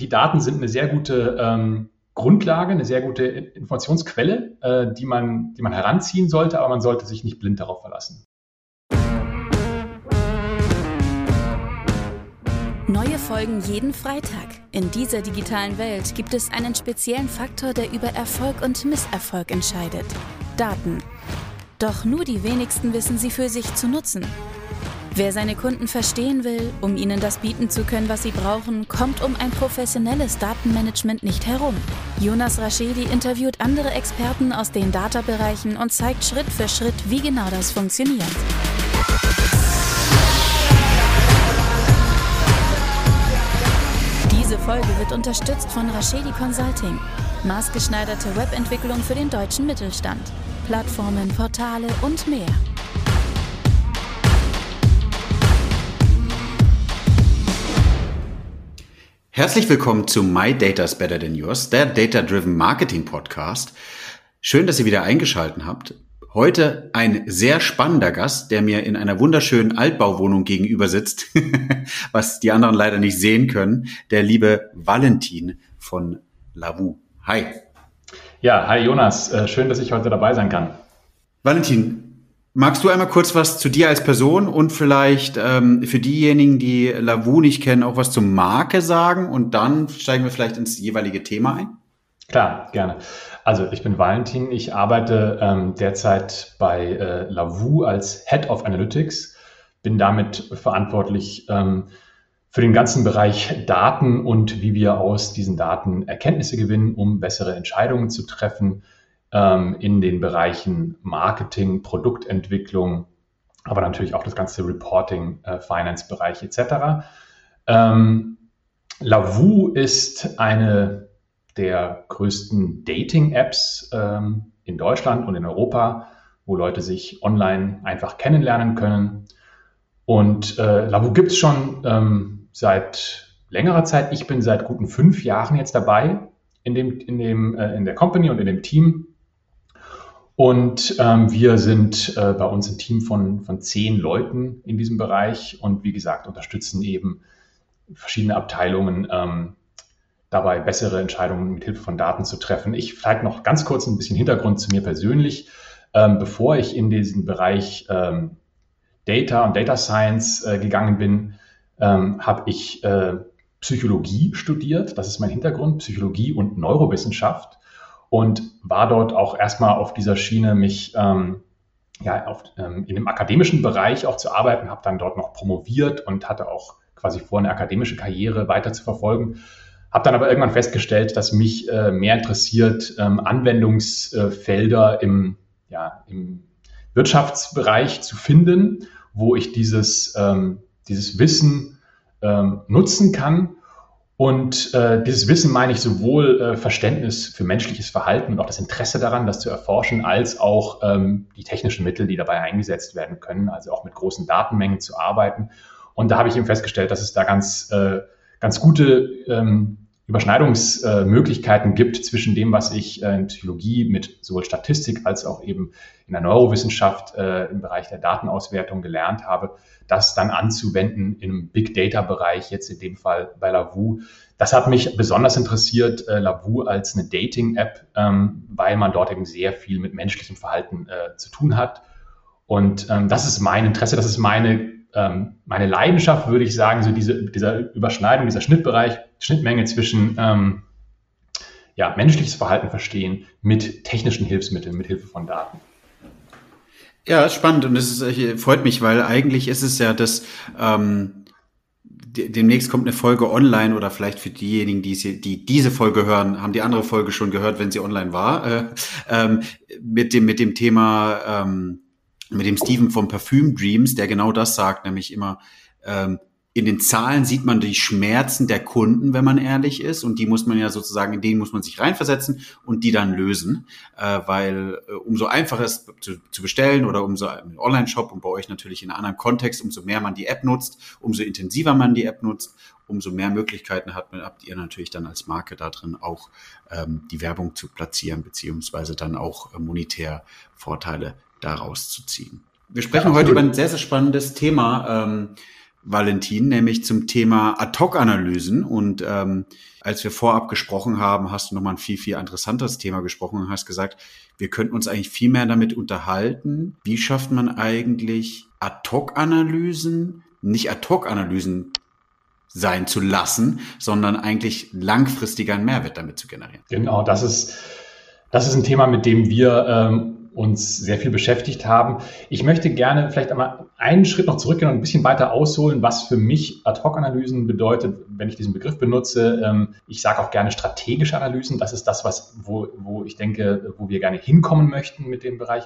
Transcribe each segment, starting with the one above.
die Daten sind eine sehr gute ähm, Grundlage, eine sehr gute Informationsquelle, äh, die, man, die man heranziehen sollte, aber man sollte sich nicht blind darauf verlassen. Neue Folgen jeden Freitag. In dieser digitalen Welt gibt es einen speziellen Faktor, der über Erfolg und Misserfolg entscheidet. Daten. Doch nur die wenigsten wissen sie für sich zu nutzen. Wer seine Kunden verstehen will, um ihnen das bieten zu können, was sie brauchen, kommt um ein professionelles Datenmanagement nicht herum. Jonas Raschedi interviewt andere Experten aus den Data-Bereichen und zeigt Schritt für Schritt, wie genau das funktioniert. Diese Folge wird unterstützt von Raschedi Consulting, maßgeschneiderte Webentwicklung für den deutschen Mittelstand, Plattformen, Portale und mehr. Herzlich willkommen zu My Data is Better Than Yours, der Data Driven Marketing Podcast. Schön, dass ihr wieder eingeschaltet habt. Heute ein sehr spannender Gast, der mir in einer wunderschönen Altbauwohnung gegenüber sitzt, was die anderen leider nicht sehen können, der liebe Valentin von Lavu. Hi. Ja, hi Jonas, äh, schön, dass ich heute dabei sein kann. Valentin, Magst du einmal kurz was zu dir als Person und vielleicht ähm, für diejenigen, die Lavu nicht kennen, auch was zur Marke sagen und dann steigen wir vielleicht ins jeweilige Thema ein? Klar, gerne. Also ich bin Valentin, ich arbeite ähm, derzeit bei äh, Lavu als Head of Analytics, bin damit verantwortlich ähm, für den ganzen Bereich Daten und wie wir aus diesen Daten Erkenntnisse gewinnen, um bessere Entscheidungen zu treffen ähm, in den Bereichen Marketing, Produktentwicklung, aber natürlich auch das ganze Reporting, äh, Finance-Bereich etc. Ähm, Lavu ist eine der größten Dating-Apps ähm, in Deutschland und in Europa, wo Leute sich online einfach kennenlernen können. Und äh, Lavu gibt es schon ähm, seit längerer Zeit. Ich bin seit guten fünf Jahren jetzt dabei in, dem, in, dem, äh, in der Company und in dem Team. Und ähm, wir sind äh, bei uns ein Team von, von zehn Leuten in diesem Bereich und wie gesagt, unterstützen eben verschiedene Abteilungen ähm, dabei, bessere Entscheidungen mit Hilfe von Daten zu treffen. Ich vielleicht noch ganz kurz ein bisschen Hintergrund zu mir persönlich. Ähm, bevor ich in diesen Bereich ähm, Data und Data Science äh, gegangen bin, ähm, habe ich äh, Psychologie studiert. Das ist mein Hintergrund, Psychologie und Neurowissenschaft und war dort auch erstmal auf dieser Schiene, mich ähm, ja, auf, ähm, in dem akademischen Bereich auch zu arbeiten, habe dann dort noch promoviert und hatte auch quasi vor, eine akademische Karriere weiter zu verfolgen. Habe dann aber irgendwann festgestellt, dass mich äh, mehr interessiert, ähm, Anwendungsfelder im, ja, im Wirtschaftsbereich zu finden, wo ich dieses, ähm, dieses Wissen ähm, nutzen kann und äh, dieses Wissen meine ich sowohl äh, Verständnis für menschliches Verhalten und auch das Interesse daran, das zu erforschen, als auch ähm, die technischen Mittel, die dabei eingesetzt werden können, also auch mit großen Datenmengen zu arbeiten. Und da habe ich eben festgestellt, dass es da ganz, äh, ganz gute ähm, Überschneidungsmöglichkeiten gibt zwischen dem, was ich äh, in Psychologie mit sowohl Statistik als auch eben in der Neurowissenschaft äh, im Bereich der Datenauswertung gelernt habe, das dann anzuwenden im Big Data Bereich, jetzt in dem Fall bei Lavu. Das hat mich besonders interessiert, äh, Lavu als eine Dating-App, ähm, weil man dort eben sehr viel mit menschlichem Verhalten zu tun hat. Und ähm, das ist mein Interesse, das ist meine ähm, meine Leidenschaft, würde ich sagen, so diese, dieser Überschneidung, dieser Schnittbereich, Schnittmenge zwischen ähm, ja, menschliches Verhalten verstehen mit technischen Hilfsmitteln, mit Hilfe von Daten. Ja, spannend und es freut mich, weil eigentlich ist es ja das, ähm, demnächst kommt eine Folge online oder vielleicht für diejenigen, die, die diese Folge hören, haben die andere Folge schon gehört, wenn sie online war, äh, ähm, mit dem mit dem Thema ähm, mit dem Steven vom Parfüm Dreams, der genau das sagt, nämlich immer, ähm, in den Zahlen sieht man die Schmerzen der Kunden, wenn man ehrlich ist, und die muss man ja sozusagen, in denen muss man sich reinversetzen und die dann lösen, äh, weil äh, umso einfacher es zu, zu bestellen oder umso im Online-Shop und bei euch natürlich in einem anderen Kontext, umso mehr man die App nutzt, umso intensiver man die App nutzt, umso mehr Möglichkeiten hat man, habt ihr natürlich dann als Marke da drin auch ähm, die Werbung zu platzieren, beziehungsweise dann auch äh, monetär Vorteile daraus zu ziehen. Wir sprechen ja, heute über ein sehr, sehr spannendes Thema, ähm, Valentin, nämlich zum Thema Ad-Hoc-Analysen. Und ähm, als wir vorab gesprochen haben, hast du nochmal ein viel, viel interessanteres Thema gesprochen und hast gesagt, wir könnten uns eigentlich viel mehr damit unterhalten. Wie schafft man eigentlich Ad-Hoc-Analysen, nicht Ad-Hoc-Analysen sein zu lassen, sondern eigentlich langfristiger einen Mehrwert damit zu generieren? Genau, das ist, das ist ein Thema, mit dem wir ähm, uns sehr viel beschäftigt haben. Ich möchte gerne vielleicht einmal einen Schritt noch zurückgehen und ein bisschen weiter ausholen, was für mich Ad-Hoc-Analysen bedeutet, wenn ich diesen Begriff benutze. Ähm, ich sage auch gerne strategische Analysen. Das ist das, was, wo, wo ich denke, wo wir gerne hinkommen möchten mit dem Bereich.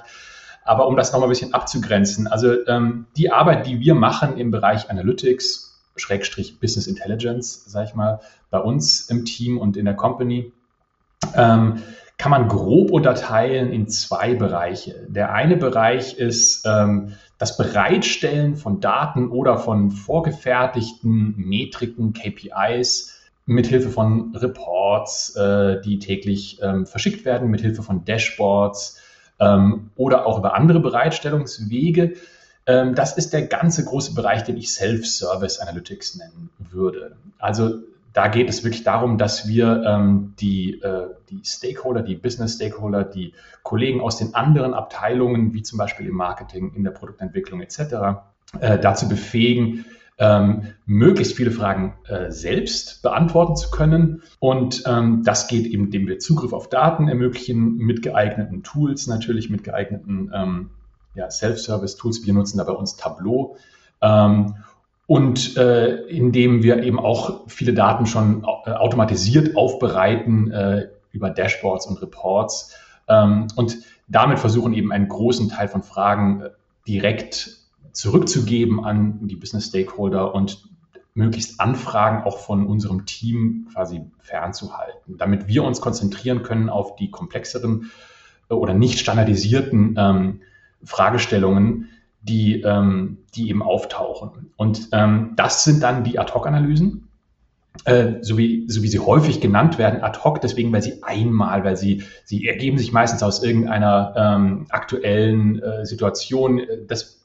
Aber um das nochmal ein bisschen abzugrenzen, also ähm, die Arbeit, die wir machen im Bereich Analytics, Schrägstrich Business Intelligence, sage ich mal, bei uns im Team und in der Company, ähm, kann man grob unterteilen in zwei Bereiche. Der eine Bereich ist ähm, das Bereitstellen von Daten oder von vorgefertigten Metriken, KPIs, mithilfe von Reports, äh, die täglich ähm, verschickt werden, mithilfe von Dashboards ähm, oder auch über andere Bereitstellungswege. Ähm, das ist der ganze große Bereich, den ich Self-Service Analytics nennen würde. Also da geht es wirklich darum, dass wir ähm, die, äh, die Stakeholder, die Business-Stakeholder, die Kollegen aus den anderen Abteilungen, wie zum Beispiel im Marketing, in der Produktentwicklung etc., äh, dazu befähigen, ähm, möglichst viele Fragen äh, selbst beantworten zu können. Und ähm, das geht eben, indem wir Zugriff auf Daten ermöglichen, mit geeigneten Tools natürlich, mit geeigneten ähm, ja, Self-Service-Tools. Wir nutzen da bei uns Tableau. Und äh, indem wir eben auch viele Daten schon äh, automatisiert aufbereiten äh, über Dashboards und Reports. Ähm, und damit versuchen eben einen großen Teil von Fragen äh, direkt zurückzugeben an die Business Stakeholder und möglichst Anfragen auch von unserem Team quasi fernzuhalten, damit wir uns konzentrieren können auf die komplexeren äh, oder nicht standardisierten ähm, Fragestellungen, die, ähm, die eben auftauchen. Und ähm, das sind dann die Ad-Hoc-Analysen, äh, so, wie, so wie sie häufig genannt werden, ad hoc, deswegen, weil sie einmal, weil sie, sie ergeben sich meistens aus irgendeiner ähm, aktuellen äh, Situation. Das,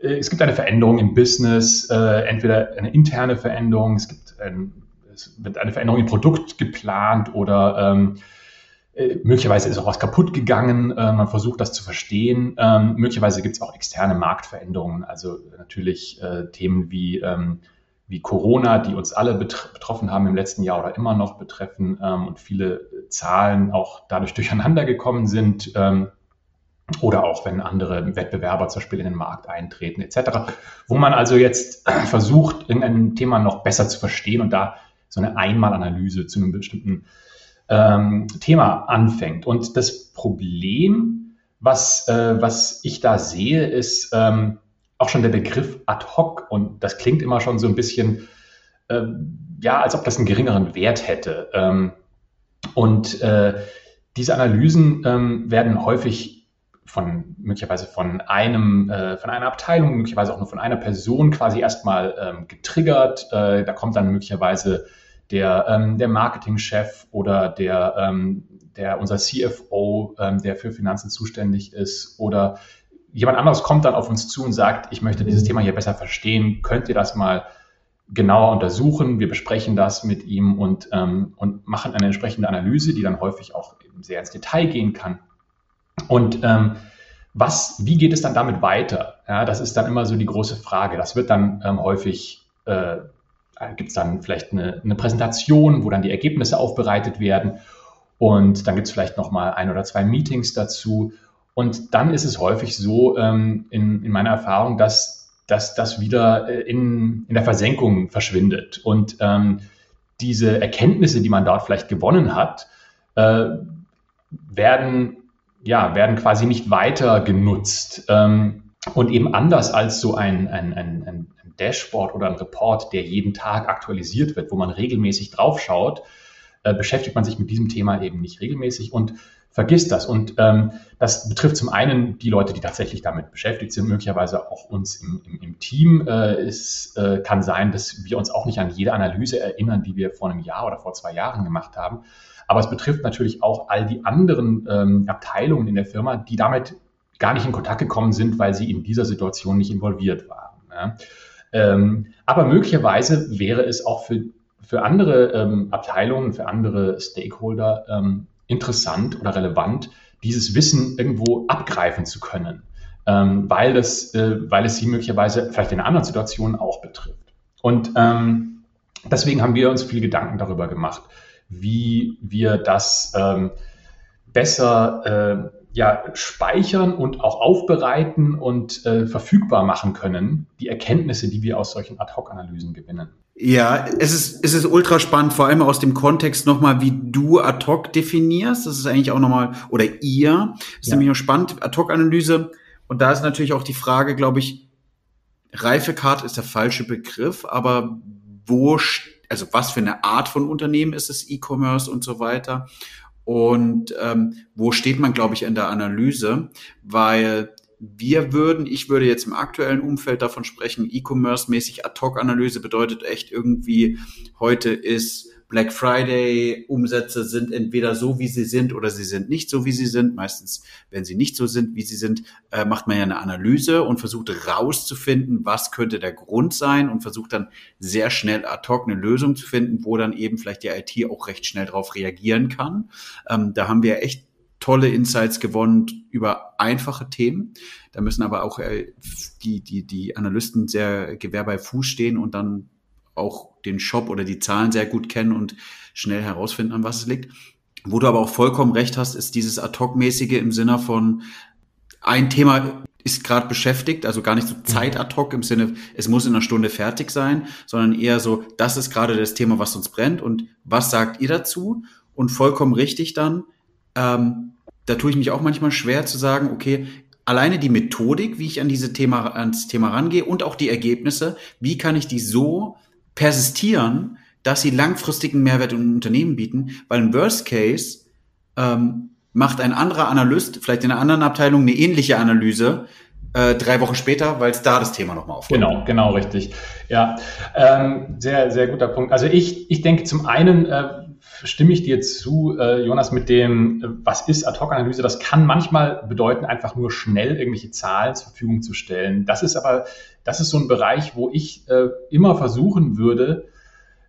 äh, es gibt eine Veränderung im Business, äh, entweder eine interne Veränderung, es gibt ein, es wird eine Veränderung im Produkt geplant oder ähm, äh, möglicherweise ist auch was kaputt gegangen, äh, man versucht das zu verstehen. Ähm, möglicherweise gibt es auch externe Marktveränderungen, also natürlich äh, Themen wie, ähm, wie Corona, die uns alle betroffen haben im letzten Jahr oder immer noch betreffen ähm, und viele Zahlen auch dadurch durcheinander gekommen sind. Ähm, oder auch wenn andere Wettbewerber zum Beispiel in den Markt eintreten etc. Wo man also jetzt versucht, irgendein Thema noch besser zu verstehen und da so eine Einmalanalyse zu einem bestimmten ähm, Thema anfängt. Und das Problem, was, äh, was ich da sehe, ist ähm, auch schon der Begriff ad hoc. Und das klingt immer schon so ein bisschen, äh, ja, als ob das einen geringeren Wert hätte. Ähm, und äh, diese Analysen ähm, werden häufig von möglicherweise von einem, äh, von einer Abteilung, möglicherweise auch nur von einer Person quasi erstmal ähm, getriggert. Äh, da kommt dann möglicherweise der, ähm, der Marketingchef oder der, ähm, der unser CFO, ähm, der für Finanzen zuständig ist oder jemand anderes kommt dann auf uns zu und sagt, ich möchte dieses Thema hier besser verstehen, könnt ihr das mal genauer untersuchen? Wir besprechen das mit ihm und, ähm, und machen eine entsprechende Analyse, die dann häufig auch sehr ins Detail gehen kann. Und ähm, was, wie geht es dann damit weiter? Ja, das ist dann immer so die große Frage. Das wird dann ähm, häufig äh, gibt es dann vielleicht eine, eine, Präsentation, wo dann die Ergebnisse aufbereitet werden. Und dann gibt es vielleicht nochmal ein oder zwei Meetings dazu. Und dann ist es häufig so ähm, in, in meiner Erfahrung, dass, dass das wieder äh, in, in der Versenkung verschwindet. Und ähm, diese Erkenntnisse, die man dort vielleicht gewonnen hat, äh, werden, ja, werden quasi nicht weiter genutzt. Ähm, und eben anders als so ein, ein, ein, ein Dashboard oder ein Report, der jeden Tag aktualisiert wird, wo man regelmäßig draufschaut, äh, beschäftigt man sich mit diesem Thema eben nicht regelmäßig und vergisst das. Und ähm, das betrifft zum einen die Leute, die tatsächlich damit beschäftigt sind, möglicherweise auch uns im, im, im Team. Äh, es äh, kann sein, dass wir uns auch nicht an jede Analyse erinnern, die wir vor einem Jahr oder vor zwei Jahren gemacht haben. Aber es betrifft natürlich auch all die anderen ähm, Abteilungen in der Firma, die damit gar nicht in Kontakt gekommen sind, weil sie in dieser Situation nicht involviert waren. Ja. Ähm, aber möglicherweise wäre es auch für, für andere ähm, Abteilungen, für andere Stakeholder ähm, interessant oder relevant, dieses Wissen irgendwo abgreifen zu können, ähm, weil, das, äh, weil es sie möglicherweise vielleicht in anderen Situationen auch betrifft. Und ähm, deswegen haben wir uns viel Gedanken darüber gemacht, wie wir das ähm, besser äh, ja, speichern und auch aufbereiten und äh, verfügbar machen können, die Erkenntnisse, die wir aus solchen Ad-Hoc-Analysen gewinnen. Ja, es ist, es ist ultra spannend, vor allem aus dem Kontext nochmal, wie du Ad-Hoc definierst. Das ist eigentlich auch nochmal, oder ihr, ist ja. nämlich noch spannend, Ad-Hoc-Analyse. Und da ist natürlich auch die Frage, glaube ich, Reifekarte ist der falsche Begriff, aber wo, also was für eine Art von Unternehmen ist es, E-Commerce und so weiter? Und ähm, wo steht man, glaube ich, in der Analyse? Weil wir würden, ich würde jetzt im aktuellen Umfeld davon sprechen, E-Commerce-mäßig Ad-Hoc-Analyse bedeutet echt irgendwie, heute ist Black Friday Umsätze sind entweder so, wie sie sind, oder sie sind nicht so, wie sie sind. Meistens, wenn sie nicht so sind, wie sie sind, äh, macht man ja eine Analyse und versucht rauszufinden, was könnte der Grund sein und versucht dann sehr schnell ad hoc eine Lösung zu finden, wo dann eben vielleicht die IT auch recht schnell darauf reagieren kann. Ähm, da haben wir echt tolle Insights gewonnen über einfache Themen. Da müssen aber auch äh, die, die, die Analysten sehr Gewehr bei Fuß stehen und dann auch den Shop oder die Zahlen sehr gut kennen und schnell herausfinden, an was es liegt. Wo du aber auch vollkommen recht hast, ist dieses Ad-Hoc-mäßige im Sinne von ein Thema ist gerade beschäftigt, also gar nicht so Zeit ad hoc im Sinne, es muss in einer Stunde fertig sein, sondern eher so, das ist gerade das Thema, was uns brennt und was sagt ihr dazu? Und vollkommen richtig dann, ähm, da tue ich mich auch manchmal schwer zu sagen, okay, alleine die Methodik, wie ich an diese Thema, ans Thema rangehe und auch die Ergebnisse, wie kann ich die so persistieren, dass sie langfristigen Mehrwert im Unternehmen bieten, weil im Worst Case ähm, macht ein anderer Analyst, vielleicht in einer anderen Abteilung, eine ähnliche Analyse, äh, drei Wochen später, weil es da das Thema nochmal aufkommt. Genau, genau, richtig. Ja, ähm, sehr, sehr guter Punkt. Also ich, ich denke zum einen, äh, stimme ich dir zu, äh, Jonas, mit dem, was ist Ad-Hoc-Analyse? Das kann manchmal bedeuten, einfach nur schnell irgendwelche Zahlen zur Verfügung zu stellen. Das ist aber das ist so ein Bereich, wo ich äh, immer versuchen würde,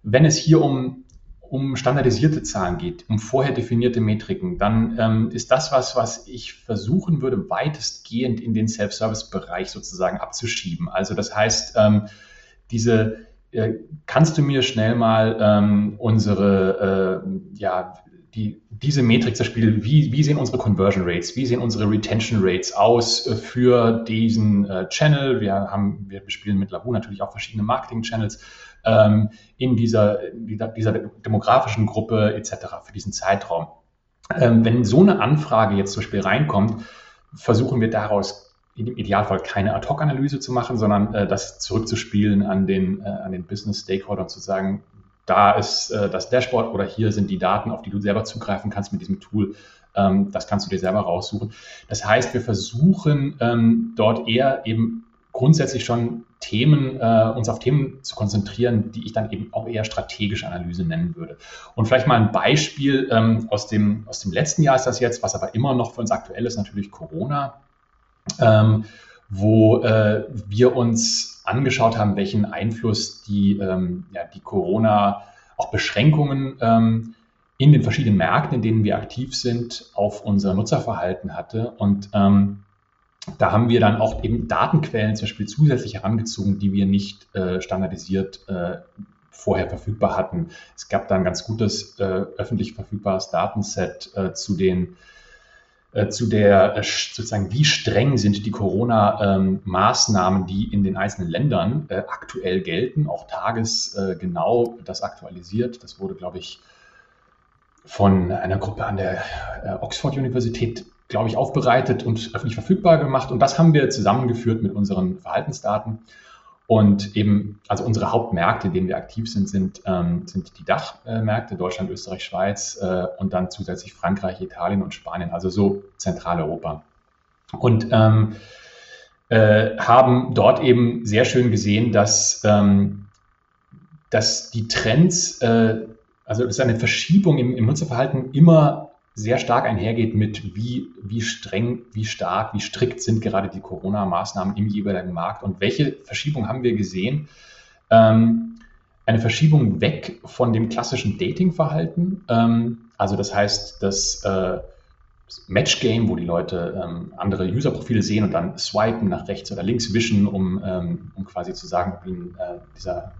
wenn es hier um, um standardisierte Zahlen geht, um vorher definierte Metriken, dann ähm, ist das was, was ich versuchen würde, weitestgehend in den Self-Service-Bereich sozusagen abzuschieben. Also das heißt, ähm, diese äh, kannst du mir schnell mal ähm, unsere äh, ja, die, diese Metrik zum Beispiel, wie, wie sehen unsere Conversion Rates, wie sehen unsere Retention Rates aus äh, für diesen äh, Channel? Wir haben, wir bespielen mit Labu natürlich auch verschiedene Marketing-Channels ähm, in dieser, dieser, demografischen Gruppe etc. für diesen Zeitraum. Ähm, wenn so eine Anfrage jetzt zum Beispiel reinkommt, versuchen wir daraus im Idealfall keine Ad-Hoc-Analyse zu machen, sondern äh, das zurückzuspielen an den, äh, an den Business-Stakeholder zu sagen, da ist äh, das Dashboard oder hier sind die Daten, auf die du selber zugreifen kannst mit diesem Tool. Ähm, das kannst du dir selber raussuchen. Das heißt, wir versuchen ähm, dort eher eben grundsätzlich schon Themen, äh, uns auf Themen zu konzentrieren, die ich dann eben auch eher strategische Analyse nennen würde. Und vielleicht mal ein Beispiel ähm, aus, dem, aus dem letzten Jahr ist das jetzt, was aber immer noch für uns aktuell ist, natürlich Corona. Wo äh, wir uns angeschaut haben, welchen Einfluss die, ähm, ja, die Corona, auch Beschränkungen ähm, in den verschiedenen Märkten, in denen wir aktiv sind, auf unser Nutzerverhalten hatte. Und ähm, da haben wir dann auch eben Datenquellen zum Beispiel zusätzlich herangezogen, die wir nicht äh, standardisiert äh, vorher verfügbar hatten. Es gab da ein ganz gutes äh, öffentlich verfügbares Datenset äh, zu den zu der äh, sozusagen, wie streng sind die Corona-Maßnahmen, die in den einzelnen Ländern äh, aktuell gelten, auch tagesgenau das aktualisiert. Das wurde, glaube ich, von einer Gruppe an der Oxford-Universität, glaube ich, aufbereitet und öffentlich verfügbar gemacht. Und das haben wir zusammengeführt mit unseren Verhaltensdaten. Und eben, also unsere Hauptmärkte, in denen wir aktiv sind, sind, ähm, sind die Dachmärkte, Deutschland, Österreich, Schweiz äh, und dann zusätzlich Frankreich, Italien und Spanien, also so Zentraleuropa. Und ähm, äh, haben dort eben sehr schön gesehen, dass, ähm, dass die Trends, äh, also es ist eine Verschiebung im, im Nutzerverhalten immer sehr stark einhergeht mit, wie, wie streng, wie stark, wie strikt sind gerade die Corona-Maßnahmen im jeweiligen Markt und welche Verschiebung haben wir gesehen. Ähm, eine Verschiebung weg von dem klassischen Dating-Verhalten. Ähm, also das heißt, das äh, Match-Game, wo die Leute ähm, andere User-Profile sehen und dann swipen nach rechts oder links wischen, um, ähm, um quasi zu sagen, ob ihnen äh, dieser,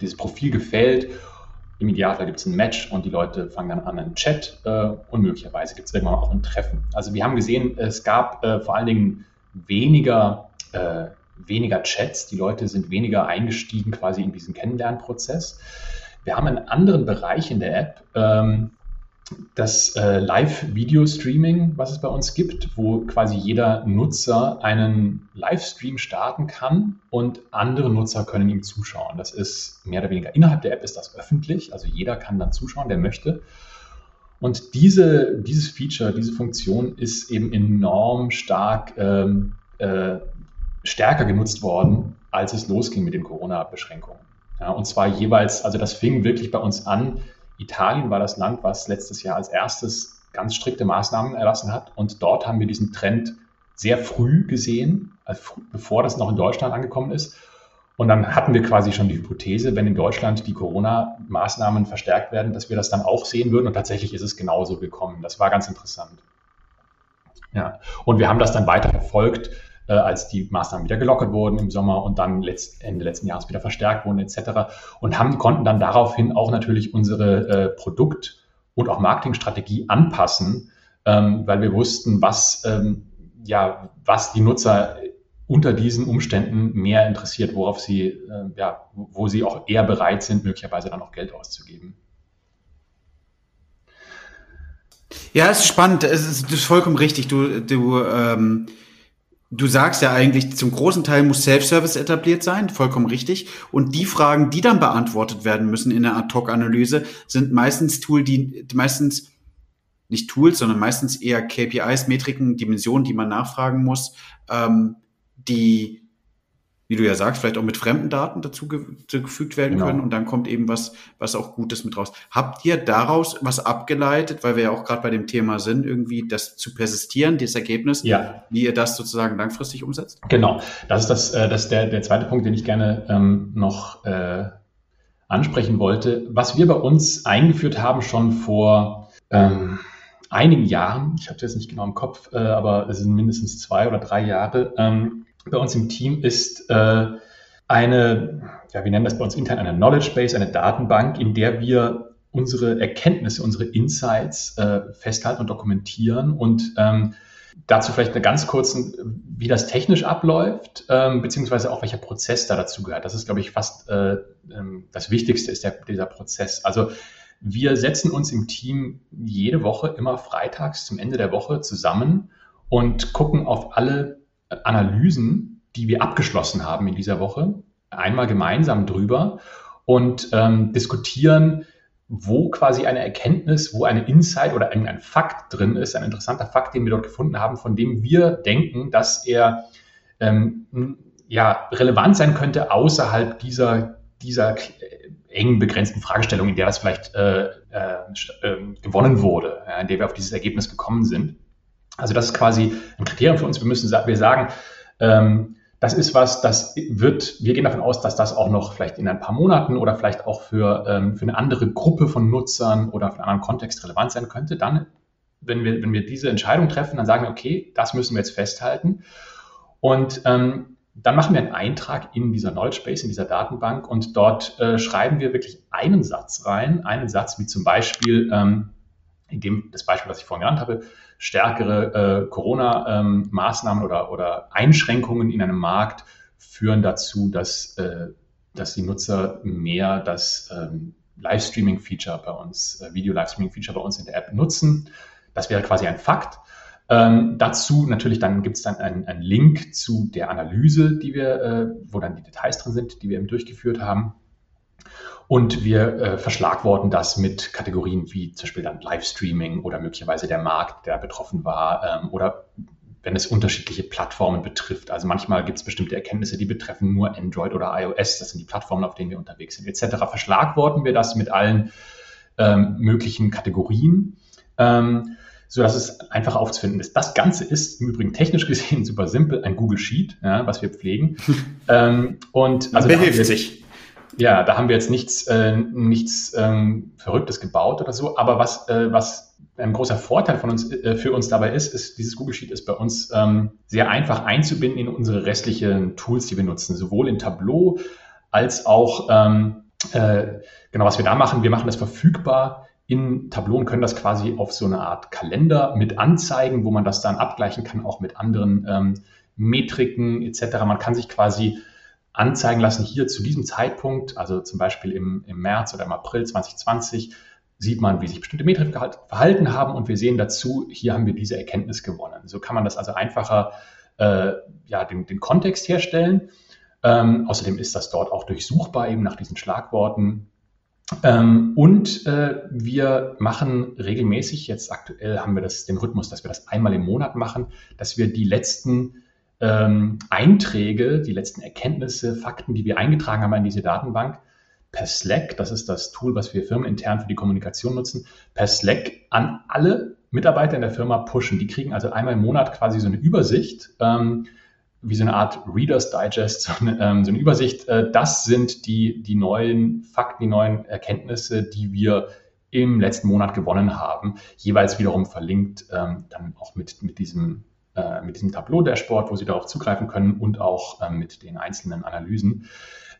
dieses Profil gefällt. Im Idealfall gibt es ein Match und die Leute fangen dann an einen Chat äh, und möglicherweise gibt es irgendwann auch ein Treffen. Also wir haben gesehen, es gab äh, vor allen Dingen weniger, äh, weniger Chats, die Leute sind weniger eingestiegen quasi in diesen Kennenlernprozess. Wir haben einen anderen Bereich in der App, ähm, das äh, Live-Video-Streaming, was es bei uns gibt, wo quasi jeder Nutzer einen Livestream starten kann und andere Nutzer können ihm zuschauen. Das ist mehr oder weniger innerhalb der App ist das öffentlich, also jeder kann dann zuschauen, der möchte. Und diese, dieses Feature, diese Funktion ist eben enorm stark ähm, äh, stärker genutzt worden, als es losging mit den Corona-Beschränkungen. Ja, und zwar jeweils, also das fing wirklich bei uns an Italien war das Land, was letztes Jahr als erstes ganz strikte Maßnahmen erlassen hat. Und dort haben wir diesen Trend sehr früh gesehen, bevor das noch in Deutschland angekommen ist. Und dann hatten wir quasi schon die Hypothese, wenn in Deutschland die Corona-Maßnahmen verstärkt werden, dass wir das dann auch sehen würden. Und tatsächlich ist es genauso gekommen. Das war ganz interessant. Ja. Und wir haben das dann weiter verfolgt äh, als die Maßnahmen wieder gelockert wurden im Sommer und dann letzt, Ende letzten Jahres wieder verstärkt wurden etc. Und haben, konnten dann daraufhin auch natürlich unsere äh, Produkt- und auch Marketingstrategie anpassen, ähm, weil wir wussten, was, ähm, ja, was die Nutzer unter diesen Umständen mehr interessiert, worauf sie, äh, ja, wo sie auch eher bereit sind, möglicherweise dann auch Geld auszugeben. Ja, es ist spannend. Es ist, vollkommen richtig. Du, du ähm, Du sagst ja eigentlich, zum großen Teil muss Self-Service etabliert sein, vollkommen richtig. Und die Fragen, die dann beantwortet werden müssen in der Ad-Hoc-Analyse, sind meistens Tool, die meistens nicht Tools, sondern meistens eher KPIs, Metriken, Dimensionen, die man nachfragen muss, ähm, die wie du ja sagst, vielleicht auch mit fremden Daten dazu gefügt werden genau. können und dann kommt eben was, was auch Gutes mit raus. Habt ihr daraus was abgeleitet, weil wir ja auch gerade bei dem Thema sind, irgendwie das zu persistieren, dieses Ergebnis, ja. wie ihr das sozusagen langfristig umsetzt? Genau, das ist das, äh, das ist der, der zweite Punkt, den ich gerne ähm, noch äh, ansprechen wollte. Was wir bei uns eingeführt haben schon vor ähm, einigen Jahren, ich habe es jetzt nicht genau im Kopf, äh, aber es sind mindestens zwei oder drei Jahre, ähm, bei uns im Team ist äh, eine, ja, wir nennen das bei uns intern eine Knowledge Base, eine Datenbank, in der wir unsere Erkenntnisse, unsere Insights äh, festhalten und dokumentieren und ähm, dazu vielleicht eine ganz kurzen, wie das technisch abläuft, ähm, beziehungsweise auch welcher Prozess da dazu gehört. Das ist, glaube ich, fast äh, ähm, das Wichtigste ist der, dieser Prozess. Also wir setzen uns im Team jede Woche immer freitags zum Ende der Woche zusammen und gucken auf alle Analysen, die wir abgeschlossen haben in dieser Woche, einmal gemeinsam drüber und ähm, diskutieren, wo quasi eine Erkenntnis, wo eine Insight oder ein Fakt drin ist, ein interessanter Fakt, den wir dort gefunden haben, von dem wir denken, dass er ähm, ja, relevant sein könnte außerhalb dieser, dieser eng begrenzten Fragestellung, in der das vielleicht äh, äh, ähm, gewonnen wurde, ja, in der wir auf dieses Ergebnis gekommen sind. Also das ist quasi ein Kriterium für uns. Wir müssen wir sagen, ähm, das ist was, das wird, wir gehen davon aus, dass das auch noch vielleicht in ein paar Monaten oder vielleicht auch für, ähm, für eine andere Gruppe von Nutzern oder für einen anderen Kontext relevant sein könnte. Dann, wenn wir, wenn wir diese Entscheidung treffen, dann sagen wir, okay, das müssen wir jetzt festhalten. Und ähm, dann machen wir einen Eintrag in dieser Knowledge Base, in dieser Datenbank und dort äh, schreiben wir wirklich einen Satz rein, einen Satz wie zum Beispiel, ähm, in dem das Beispiel, was ich vorhin genannt habe, stärkere äh, Corona-Maßnahmen ähm, oder, oder Einschränkungen in einem Markt führen dazu, dass, äh, dass die Nutzer mehr das ähm, Livestreaming-Feature bei uns, äh, Video-Livestreaming-Feature bei uns in der App nutzen. Das wäre quasi ein Fakt. Ähm, dazu natürlich dann gibt es dann einen, Link zu der Analyse, die wir, äh, wo dann die Details drin sind, die wir eben durchgeführt haben. Und wir äh, verschlagworten das mit Kategorien wie zum Beispiel dann Livestreaming oder möglicherweise der Markt, der betroffen war ähm, oder wenn es unterschiedliche Plattformen betrifft. Also manchmal gibt es bestimmte Erkenntnisse, die betreffen nur Android oder iOS, das sind die Plattformen, auf denen wir unterwegs sind, etc. Verschlagworten wir das mit allen ähm, möglichen Kategorien. Ähm, so dass es einfach aufzufinden ist. Das Ganze ist im Übrigen technisch gesehen super simpel, ein Google Sheet, ja, was wir pflegen. ähm, und also behilft sich. Ja, da haben wir jetzt nichts, äh, nichts ähm, Verrücktes gebaut oder so. Aber was, äh, was ein großer Vorteil von uns, äh, für uns dabei ist, ist, dieses Google Sheet ist bei uns ähm, sehr einfach einzubinden in unsere restlichen Tools, die wir nutzen, sowohl in Tableau als auch, ähm, äh, genau, was wir da machen, wir machen das verfügbar in Tableau und können das quasi auf so eine Art Kalender mit anzeigen, wo man das dann abgleichen kann, auch mit anderen ähm, Metriken etc. Man kann sich quasi anzeigen lassen, hier zu diesem Zeitpunkt, also zum Beispiel im, im März oder im April 2020, sieht man, wie sich bestimmte Metriken verhalten haben und wir sehen dazu, hier haben wir diese Erkenntnis gewonnen. So kann man das also einfacher äh, ja, den, den Kontext herstellen. Ähm, außerdem ist das dort auch durchsuchbar eben nach diesen Schlagworten. Ähm, und äh, wir machen regelmäßig, jetzt aktuell haben wir das, den Rhythmus, dass wir das einmal im Monat machen, dass wir die letzten ähm, Einträge, die letzten Erkenntnisse, Fakten, die wir eingetragen haben in diese Datenbank, per Slack, das ist das Tool, was wir firmenintern für die Kommunikation nutzen, per Slack an alle Mitarbeiter in der Firma pushen. Die kriegen also einmal im Monat quasi so eine Übersicht, ähm, wie so eine Art Reader's Digest, so eine, ähm, so eine Übersicht. Äh, das sind die, die neuen Fakten, die neuen Erkenntnisse, die wir im letzten Monat gewonnen haben, jeweils wiederum verlinkt, ähm, dann auch mit, mit diesem äh, mit diesem Tableau-Dashboard, wo Sie darauf zugreifen können und auch ähm, mit den einzelnen Analysen,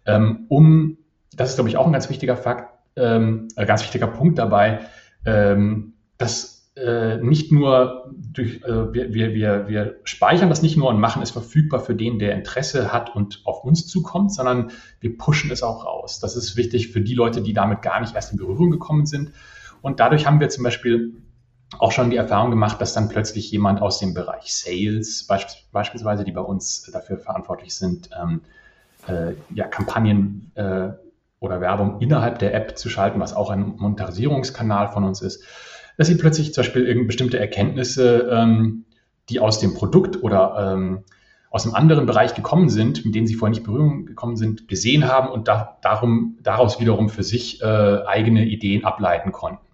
ähm, um, das ist, glaube ich, auch ein ganz wichtiger Fakt, ähm, ein ganz wichtiger Punkt dabei, ähm, dass äh, nicht nur durch, äh, wir, wir, wir speichern das nicht nur und machen es verfügbar für den, der Interesse hat und auf uns zukommt, sondern wir pushen es auch raus. Das ist wichtig für die Leute, die damit gar nicht erst in Berührung gekommen sind. Und dadurch haben wir zum Beispiel auch schon die Erfahrung gemacht, dass dann plötzlich jemand aus dem Bereich Sales beisp beispielsweise, die bei uns dafür verantwortlich sind, ähm, äh, ja, Kampagnen äh, oder Werbung innerhalb der App zu schalten, was auch ein Monetarisierungskanal von uns ist, dass sie plötzlich zum Beispiel irgendeine bestimmte Erkenntnisse, ähm, die aus dem Produkt oder ähm, aus einem anderen Bereich gekommen sind, mit denen sie vorher nicht Berührung gekommen sind, gesehen haben und da, darum, daraus wiederum für sich äh, eigene Ideen ableiten konnten.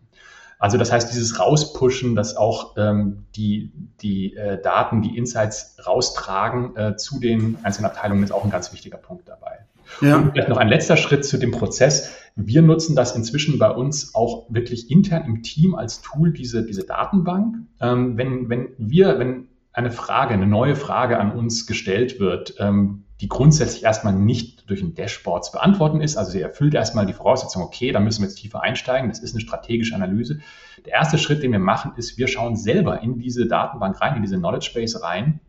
Also das heißt, dieses Rauspushen, dass auch ähm, die, die äh, Daten, die Insights raustragen äh, zu den einzelnen Abteilungen, ist auch ein ganz wichtiger Punkt dabei. Ja. Und vielleicht noch ein letzter Schritt zu dem Prozess. Wir nutzen das inzwischen bei uns auch wirklich intern im Team als Tool, diese, diese Datenbank. Ähm, wenn, wenn wir, wenn eine Frage, eine neue Frage an uns gestellt wird, ähm, die grundsätzlich erstmal nicht durch ein Dashboard zu beantworten ist. Also sie erfüllt erstmal die Voraussetzung, okay, da müssen wir jetzt tiefer einsteigen. Das ist eine strategische Analyse. Der erste Schritt, den wir machen, ist, wir schauen selber in diese Datenbank rein, in diese Knowledge Base rein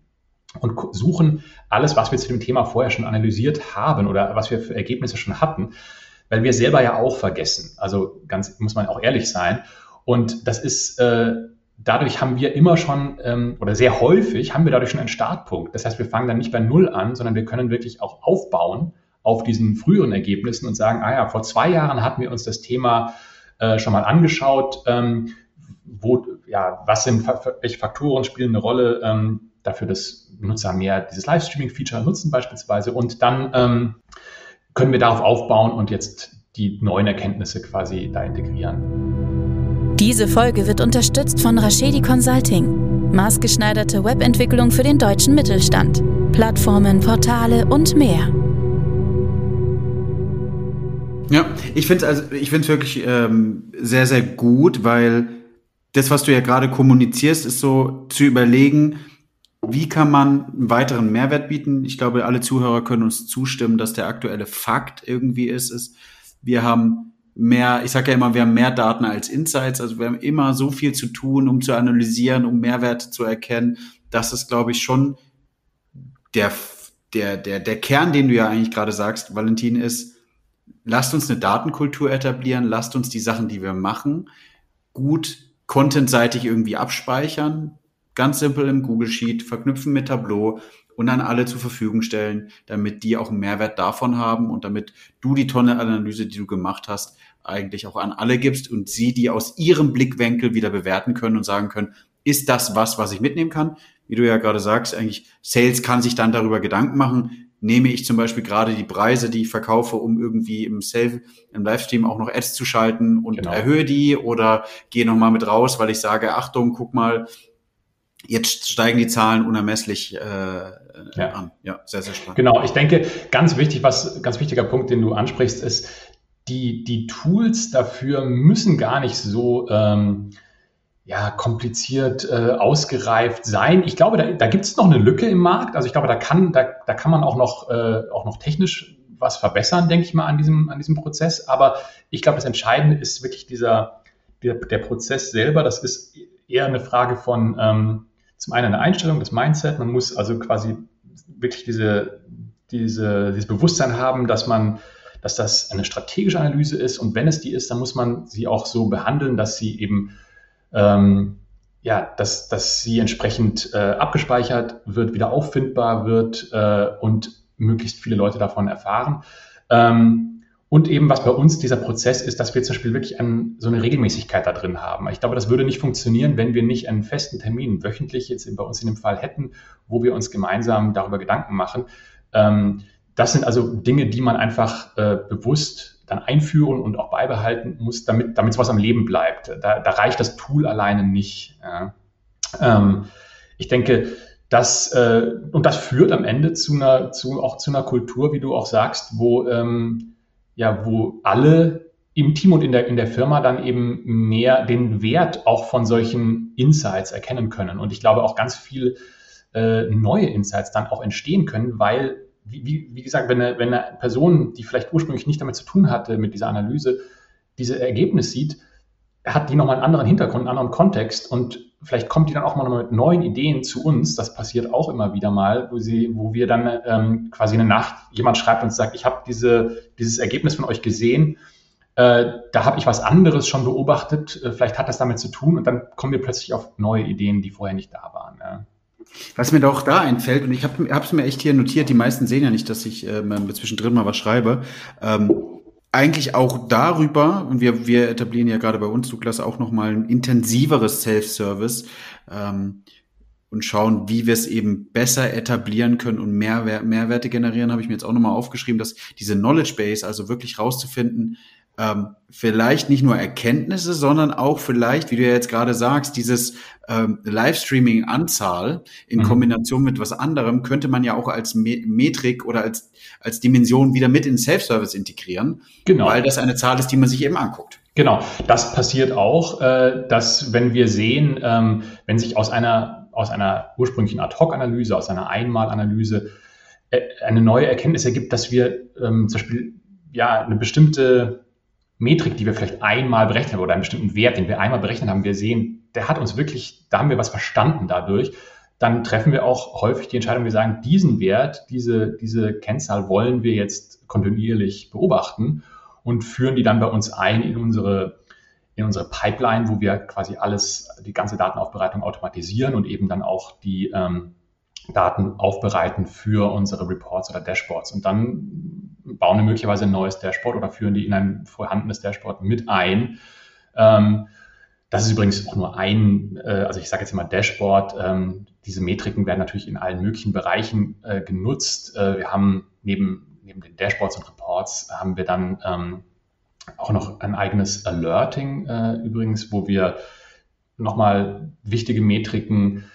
und suchen alles, was wir zu dem Thema vorher schon analysiert haben oder was wir für Ergebnisse schon hatten, weil wir selber ja auch vergessen. Also ganz muss man auch ehrlich sein. Und das ist äh, dadurch haben wir immer schon ähm, oder sehr häufig haben wir dadurch schon einen Startpunkt. Das heißt, wir fangen dann nicht bei Null an, sondern wir können wirklich auch aufbauen auf diesen früheren Ergebnissen und sagen, ah ja, vor zwei Jahren hatten wir uns das Thema äh, schon mal angeschaut, ähm, wo, ja, was sind, welche Faktoren spielen eine Rolle ähm, dafür, dass Nutzer mehr dieses Livestreaming-Feature nutzen beispielsweise und dann ähm, können wir darauf aufbauen und jetzt die neuen Erkenntnisse quasi da integrieren. Diese Folge wird unterstützt von Rashedi Consulting. Maßgeschneiderte Webentwicklung für den deutschen Mittelstand. Plattformen, Portale und mehr. Ja, ich finde es also, wirklich ähm, sehr, sehr gut, weil das, was du ja gerade kommunizierst, ist so zu überlegen, wie kann man einen weiteren Mehrwert bieten? Ich glaube, alle Zuhörer können uns zustimmen, dass der aktuelle Fakt irgendwie ist, ist, wir haben mehr, ich sage ja immer, wir haben mehr Daten als Insights, also wir haben immer so viel zu tun, um zu analysieren, um Mehrwerte zu erkennen. Das ist, glaube ich, schon der, der, der, der Kern, den du ja eigentlich gerade sagst, Valentin, ist, lasst uns eine Datenkultur etablieren, lasst uns die Sachen, die wir machen, gut contentseitig irgendwie abspeichern, ganz simpel im Google Sheet, verknüpfen mit Tableau und dann alle zur Verfügung stellen, damit die auch einen Mehrwert davon haben und damit du die tolle Analyse, die du gemacht hast, eigentlich auch an alle gibst und sie die aus ihrem Blickwinkel wieder bewerten können und sagen können, ist das was, was ich mitnehmen kann? Wie du ja gerade sagst, eigentlich Sales kann sich dann darüber Gedanken machen. Nehme ich zum Beispiel gerade die Preise, die ich verkaufe, um irgendwie im Save, im Livestream auch noch Ads zu schalten und genau. erhöhe die oder gehe nochmal mit raus, weil ich sage, Achtung, guck mal, jetzt steigen die Zahlen unermesslich äh, ja. an. Ja, sehr, sehr spannend. Genau, ich denke, ganz wichtig, was ganz wichtiger Punkt, den du ansprichst, ist, die, die Tools dafür müssen gar nicht so ähm, ja, kompliziert äh, ausgereift sein. Ich glaube, da, da gibt es noch eine Lücke im Markt. Also ich glaube, da kann, da, da kann man auch noch, äh, auch noch technisch was verbessern, denke ich mal, an diesem, an diesem Prozess. Aber ich glaube, das Entscheidende ist wirklich dieser, der, der Prozess selber. Das ist eher eine Frage von ähm, zum einen eine Einstellung, das Mindset. Man muss also quasi wirklich diese, diese, dieses Bewusstsein haben, dass man dass das eine strategische Analyse ist und wenn es die ist, dann muss man sie auch so behandeln, dass sie eben ähm, ja, dass, dass sie entsprechend äh, abgespeichert wird, wieder auffindbar wird äh, und möglichst viele Leute davon erfahren. Ähm, und eben, was bei uns dieser Prozess ist, dass wir zum Beispiel wirklich ein, so eine Regelmäßigkeit da drin haben. Ich glaube, das würde nicht funktionieren, wenn wir nicht einen festen Termin wöchentlich jetzt bei uns in dem Fall hätten, wo wir uns gemeinsam darüber Gedanken machen. Ähm, das sind also Dinge, die man einfach äh, bewusst dann einführen und auch beibehalten muss, damit, damit sowas am Leben bleibt. Da, da reicht das Tool alleine nicht. Ähm, ich denke, das, äh, und das führt am Ende zu einer, zu, auch zu einer Kultur, wie du auch sagst, wo, ähm, ja, wo alle im Team und in der, in der Firma dann eben mehr den Wert auch von solchen Insights erkennen können. Und ich glaube auch ganz viel äh, neue Insights dann auch entstehen können, weil wie, wie gesagt, wenn eine, wenn eine Person, die vielleicht ursprünglich nicht damit zu tun hatte, mit dieser Analyse, diese Ergebnis sieht, hat die nochmal einen anderen Hintergrund, einen anderen Kontext und vielleicht kommt die dann auch mal mit neuen Ideen zu uns. Das passiert auch immer wieder mal, wo, sie, wo wir dann ähm, quasi eine Nacht, jemand schreibt und sagt, ich habe diese, dieses Ergebnis von euch gesehen, äh, da habe ich was anderes schon beobachtet, äh, vielleicht hat das damit zu tun und dann kommen wir plötzlich auf neue Ideen, die vorher nicht da waren. Ja. Was mir doch da einfällt, und ich habe es mir echt hier notiert, die meisten sehen ja nicht, dass ich äh, zwischendrin mal was schreibe, ähm, eigentlich auch darüber, und wir, wir etablieren ja gerade bei uns, Douglas, auch nochmal ein intensiveres Self-Service ähm, und schauen, wie wir es eben besser etablieren können und Mehrwer Mehrwerte generieren, habe ich mir jetzt auch nochmal aufgeschrieben, dass diese Knowledge Base, also wirklich rauszufinden, ähm, vielleicht nicht nur Erkenntnisse, sondern auch vielleicht, wie du ja jetzt gerade sagst, dieses ähm, Livestreaming-Anzahl in mhm. Kombination mit was anderem könnte man ja auch als Me Metrik oder als, als Dimension wieder mit in Self-Service integrieren, genau. weil das eine Zahl ist, die man sich eben anguckt. Genau, das passiert auch, äh, dass wenn wir sehen, ähm, wenn sich aus einer, aus einer ursprünglichen Ad-Hoc-Analyse, aus einer Einmal-Analyse äh, eine neue Erkenntnis ergibt, dass wir ähm, zum Beispiel ja eine bestimmte Metrik, die wir vielleicht einmal berechnet haben oder einen bestimmten Wert, den wir einmal berechnet haben, wir sehen, der hat uns wirklich, da haben wir was verstanden dadurch, dann treffen wir auch häufig die Entscheidung, wir sagen, diesen Wert, diese, diese Kennzahl wollen wir jetzt kontinuierlich beobachten und führen die dann bei uns ein in unsere, in unsere Pipeline, wo wir quasi alles, die ganze Datenaufbereitung automatisieren und eben dann auch die ähm, Daten aufbereiten für unsere Reports oder Dashboards. Und dann bauen wir möglicherweise ein neues Dashboard oder führen die in ein vorhandenes Dashboard mit ein. Ähm, das ist übrigens auch nur ein, äh, also ich sage jetzt immer Dashboard. Ähm, diese Metriken werden natürlich in allen möglichen Bereichen äh, genutzt. Äh, wir haben neben, neben den Dashboards und Reports haben wir dann ähm, auch noch ein eigenes Alerting äh, übrigens, wo wir nochmal wichtige Metriken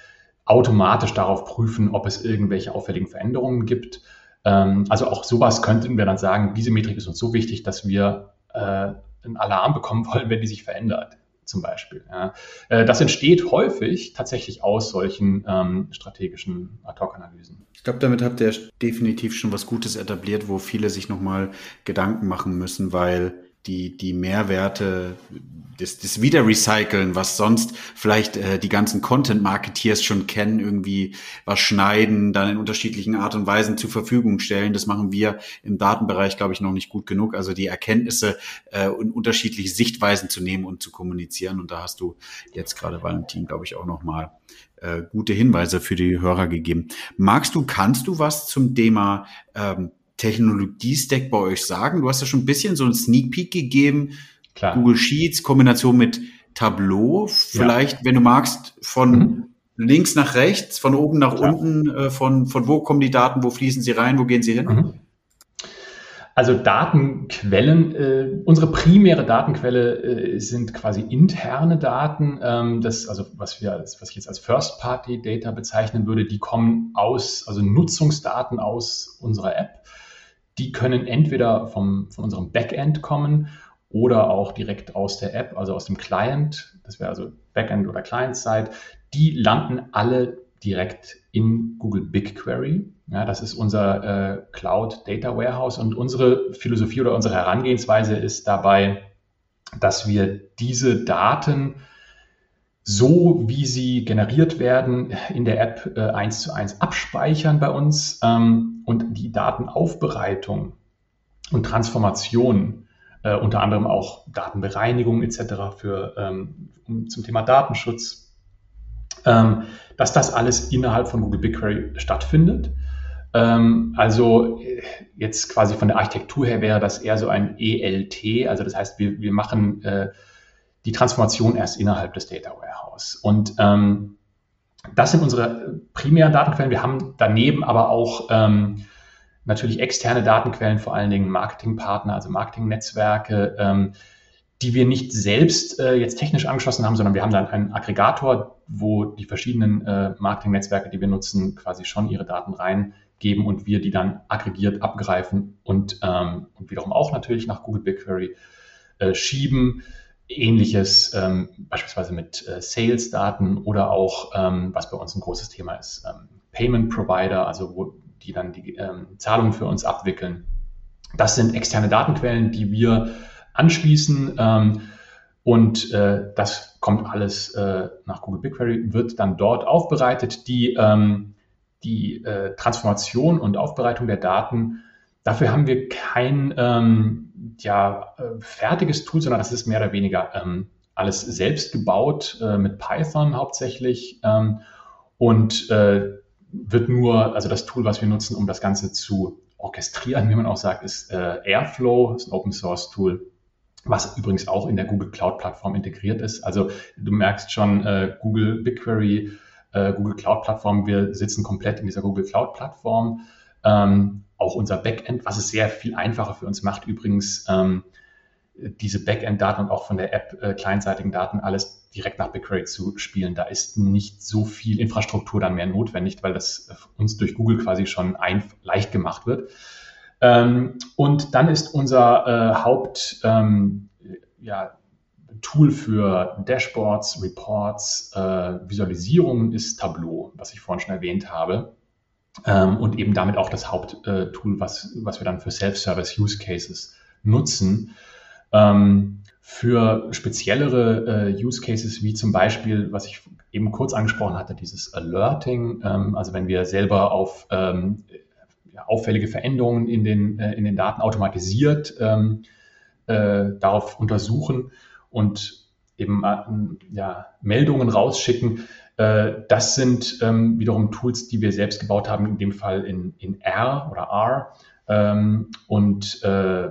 automatisch darauf prüfen, ob es irgendwelche auffälligen Veränderungen gibt. Ähm, also auch sowas könnten wir dann sagen, diese Metrik ist uns so wichtig, dass wir äh, einen Alarm bekommen wollen, wenn die sich verändert zum Beispiel. Ja. Äh, das entsteht häufig tatsächlich aus solchen ähm, strategischen Ad-Hoc-Analysen. Ich glaube, damit habt ihr definitiv schon was Gutes etabliert, wo viele sich nochmal Gedanken machen müssen, weil die, die Mehrwerte das, das Wiederrecyceln, was sonst vielleicht äh, die ganzen Content-Marketeers schon kennen, irgendwie was schneiden, dann in unterschiedlichen Art und Weisen zur Verfügung stellen. Das machen wir im Datenbereich, glaube ich, noch nicht gut genug. Also die Erkenntnisse äh, und unterschiedliche Sichtweisen zu nehmen und zu kommunizieren. Und da hast du jetzt gerade, Valentin, glaube ich, auch nochmal äh, gute Hinweise für die Hörer gegeben. Magst du, kannst du was zum Thema ähm, Technologie-Stack bei euch sagen? Du hast ja schon ein bisschen so einen Sneak Peek gegeben. Klar. Google Sheets, Kombination mit Tableau. Vielleicht, ja. wenn du magst, von mhm. links nach rechts, von oben nach Klar. unten, äh, von, von wo kommen die Daten, wo fließen sie rein, wo gehen sie hin? Mhm. Also Datenquellen, äh, unsere primäre Datenquelle äh, sind quasi interne Daten, ähm, das, also was wir als, was ich jetzt als First-Party-Data bezeichnen würde, die kommen aus, also Nutzungsdaten aus unserer App. Die können entweder vom, von unserem Backend kommen oder auch direkt aus der App, also aus dem Client. Das wäre also Backend oder Client-Side. Die landen alle direkt in Google BigQuery. Ja, das ist unser äh, Cloud Data Warehouse und unsere Philosophie oder unsere Herangehensweise ist dabei, dass wir diese Daten so, wie sie generiert werden, in der App äh, eins zu eins abspeichern bei uns ähm, und die Datenaufbereitung und Transformation, äh, unter anderem auch Datenbereinigung etc. für ähm, zum Thema Datenschutz, ähm, dass das alles innerhalb von Google BigQuery stattfindet. Ähm, also äh, jetzt quasi von der Architektur her wäre das eher so ein ELT, also das heißt, wir, wir machen äh, die Transformation erst innerhalb des Data Warehouse. Und ähm, das sind unsere primären Datenquellen. Wir haben daneben aber auch ähm, natürlich externe Datenquellen, vor allen Dingen Marketingpartner, also Marketingnetzwerke, ähm, die wir nicht selbst äh, jetzt technisch angeschlossen haben, sondern wir haben dann einen Aggregator, wo die verschiedenen äh, Marketingnetzwerke, die wir nutzen, quasi schon ihre Daten reingeben und wir die dann aggregiert abgreifen und, ähm, und wiederum auch natürlich nach Google BigQuery äh, schieben. Ähnliches ähm, beispielsweise mit äh, Sales-Daten oder auch, ähm, was bei uns ein großes Thema ist, ähm, Payment Provider, also wo die dann die ähm, Zahlungen für uns abwickeln. Das sind externe Datenquellen, die wir anschließen. Ähm, und äh, das kommt alles äh, nach Google BigQuery, wird dann dort aufbereitet. Die, ähm, die äh, Transformation und Aufbereitung der Daten, dafür haben wir kein ähm, ja, äh, fertiges Tool, sondern das ist mehr oder weniger ähm, alles selbst gebaut äh, mit Python hauptsächlich. Ähm, und äh, wird nur, also das Tool, was wir nutzen, um das Ganze zu orchestrieren, wie man auch sagt, ist äh, Airflow, ist ein Open Source Tool, was übrigens auch in der Google Cloud Plattform integriert ist. Also du merkst schon, äh, Google BigQuery, äh, Google Cloud Plattform, wir sitzen komplett in dieser Google Cloud Plattform. Ähm, auch unser Backend, was es sehr viel einfacher für uns macht, übrigens ähm, diese Backend-Daten und auch von der App äh, kleinseitigen Daten alles direkt nach BigQuery zu spielen. Da ist nicht so viel Infrastruktur dann mehr notwendig, weil das uns durch Google quasi schon ein, leicht gemacht wird. Ähm, und dann ist unser äh, Haupt ähm, ja, Tool für Dashboards, Reports, äh, Visualisierungen ist Tableau, was ich vorhin schon erwähnt habe. Ähm, und eben damit auch das Haupttool, was, was wir dann für Self-Service Use Cases nutzen. Ähm, für speziellere äh, Use Cases, wie zum Beispiel, was ich eben kurz angesprochen hatte, dieses Alerting, ähm, also wenn wir selber auf ähm, auffällige Veränderungen in den, äh, in den Daten automatisiert ähm, äh, darauf untersuchen und eben äh, ja, Meldungen rausschicken. Äh, das sind ähm, wiederum Tools, die wir selbst gebaut haben, in dem Fall in, in R oder R. Ähm, und äh,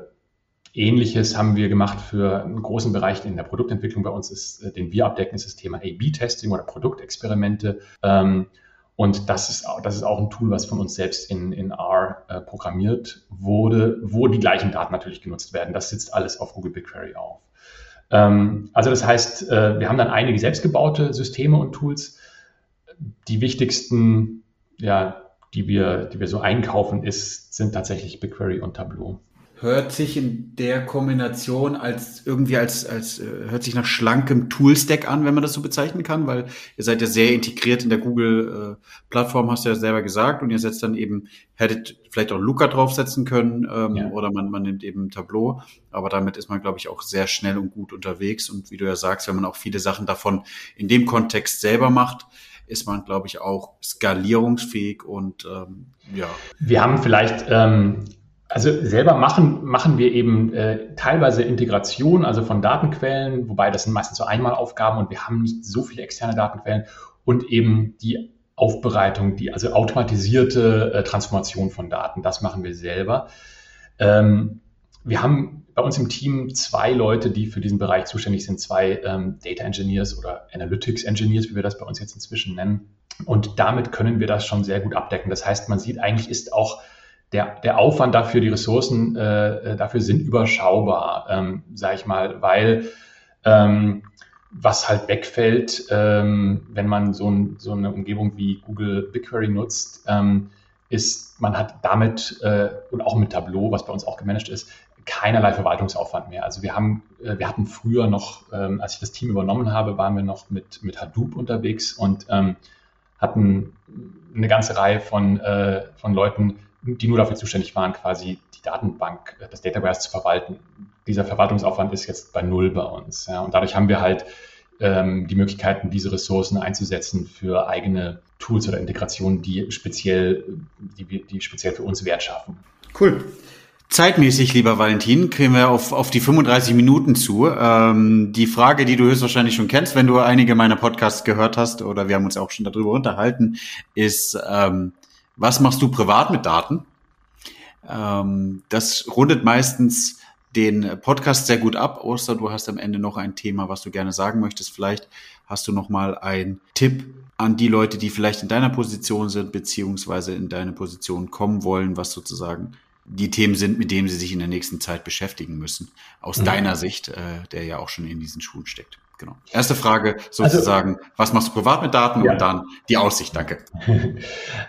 Ähnliches haben wir gemacht für einen großen Bereich in der Produktentwicklung bei uns, ist, äh, den wir abdecken, ist das Thema A-B-Testing oder Produktexperimente. Ähm, und das ist, das ist auch ein Tool, was von uns selbst in, in R äh, programmiert wurde, wo die gleichen Daten natürlich genutzt werden. Das sitzt alles auf Google BigQuery auf. Ähm, also das heißt, äh, wir haben dann einige selbstgebaute Systeme und Tools. Die wichtigsten, ja, die wir, die wir so einkaufen, ist, sind tatsächlich BigQuery und Tableau hört sich in der Kombination als irgendwie als, als äh, hört sich nach schlankem Toolstack an, wenn man das so bezeichnen kann, weil ihr seid ja sehr integriert in der Google-Plattform, äh, hast du ja selber gesagt, und ihr setzt dann eben, hättet vielleicht auch Luca draufsetzen können ähm, ja. oder man, man nimmt eben Tableau, aber damit ist man, glaube ich, auch sehr schnell und gut unterwegs und wie du ja sagst, wenn man auch viele Sachen davon in dem Kontext selber macht, ist man, glaube ich, auch skalierungsfähig und ähm, ja. Wir haben vielleicht ähm, also selber machen, machen wir eben äh, teilweise Integration, also von Datenquellen, wobei das sind meistens so Einmalaufgaben und wir haben nicht so viele externe Datenquellen und eben die Aufbereitung, die also automatisierte äh, Transformation von Daten, das machen wir selber. Ähm, wir haben bei uns im Team zwei Leute, die für diesen Bereich zuständig sind, zwei ähm, Data Engineers oder Analytics Engineers, wie wir das bei uns jetzt inzwischen nennen. Und damit können wir das schon sehr gut abdecken. Das heißt, man sieht eigentlich ist auch der, der Aufwand dafür, die Ressourcen äh, dafür sind überschaubar, ähm, sage ich mal, weil ähm, was halt wegfällt, ähm, wenn man so, ein, so, eine Umgebung wie Google BigQuery nutzt, ähm, ist, man hat damit äh, und auch mit Tableau, was bei uns auch gemanagt ist, keinerlei Verwaltungsaufwand mehr. Also wir haben, äh, wir hatten früher noch, ähm, als ich das Team übernommen habe, waren wir noch mit, mit Hadoop unterwegs und ähm, hatten eine ganze Reihe von, äh, von Leuten, die nur dafür zuständig waren, quasi die Datenbank, äh, das Database zu verwalten. Dieser Verwaltungsaufwand ist jetzt bei null bei uns. Ja, und dadurch haben wir halt ähm, die Möglichkeiten, diese Ressourcen einzusetzen für eigene Tools oder Integrationen, die speziell, die, die speziell für uns Wert schaffen. Cool. Zeitmäßig, lieber Valentin, kriegen wir auf, auf die 35 Minuten zu. Ähm, die Frage, die du höchstwahrscheinlich schon kennst, wenn du einige meiner Podcasts gehört hast, oder wir haben uns auch schon darüber unterhalten, ist, ähm, was machst du privat mit Daten? Ähm, das rundet meistens den Podcast sehr gut ab, außer du hast am Ende noch ein Thema, was du gerne sagen möchtest. Vielleicht hast du noch mal einen Tipp an die Leute, die vielleicht in deiner Position sind, beziehungsweise in deine Position kommen wollen, was sozusagen die Themen sind, mit denen sie sich in der nächsten Zeit beschäftigen müssen. Aus mhm. deiner Sicht, äh, der ja auch schon in diesen Schulen steckt. Genau. Erste Frage sozusagen, also, was machst du privat mit Daten ja. und dann die Aussicht, danke.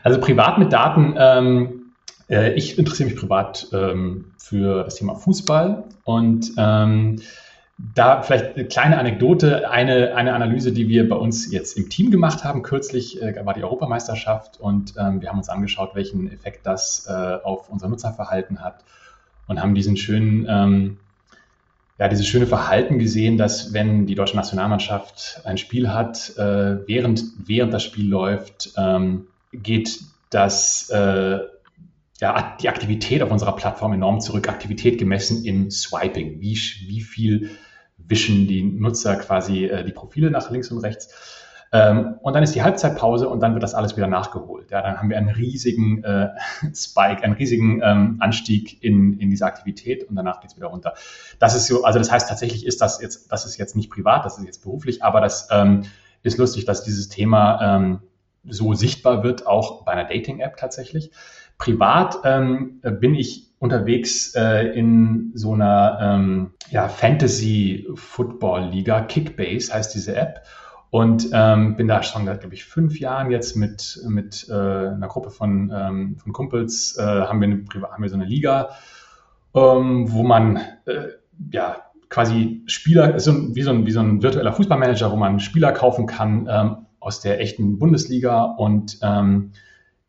Also privat mit Daten, ähm, äh, ich interessiere mich privat ähm, für das Thema Fußball und ähm, da vielleicht eine kleine Anekdote, eine, eine Analyse, die wir bei uns jetzt im Team gemacht haben. Kürzlich äh, war die Europameisterschaft und ähm, wir haben uns angeschaut, welchen Effekt das äh, auf unser Nutzerverhalten hat und haben diesen schönen, ähm, ja, dieses schöne Verhalten gesehen, dass wenn die deutsche Nationalmannschaft ein Spiel hat, äh, während, während das Spiel läuft, ähm, geht das äh, ja, die Aktivität auf unserer Plattform enorm zurück. Aktivität gemessen im Swiping. Wie, wie viel wischen die Nutzer quasi äh, die Profile nach links und rechts. Ähm, und dann ist die Halbzeitpause und dann wird das alles wieder nachgeholt. Ja, dann haben wir einen riesigen äh, Spike, einen riesigen ähm, Anstieg in, in diese Aktivität und danach geht es wieder runter. Das ist so, also das heißt tatsächlich ist das jetzt, das ist jetzt nicht privat, das ist jetzt beruflich, aber das ähm, ist lustig, dass dieses Thema ähm, so sichtbar wird, auch bei einer Dating-App tatsächlich. Privat ähm, bin ich unterwegs äh, in so einer ähm, ja, Fantasy-Football-Liga. Kickbase heißt diese App. Und ähm, bin da schon, glaube ich, fünf Jahren jetzt mit, mit äh, einer Gruppe von, ähm, von Kumpels, äh, haben, wir eine, haben wir so eine Liga, ähm, wo man äh, ja quasi Spieler, so, wie, so ein, wie so ein virtueller Fußballmanager, wo man Spieler kaufen kann ähm, aus der echten Bundesliga und ähm,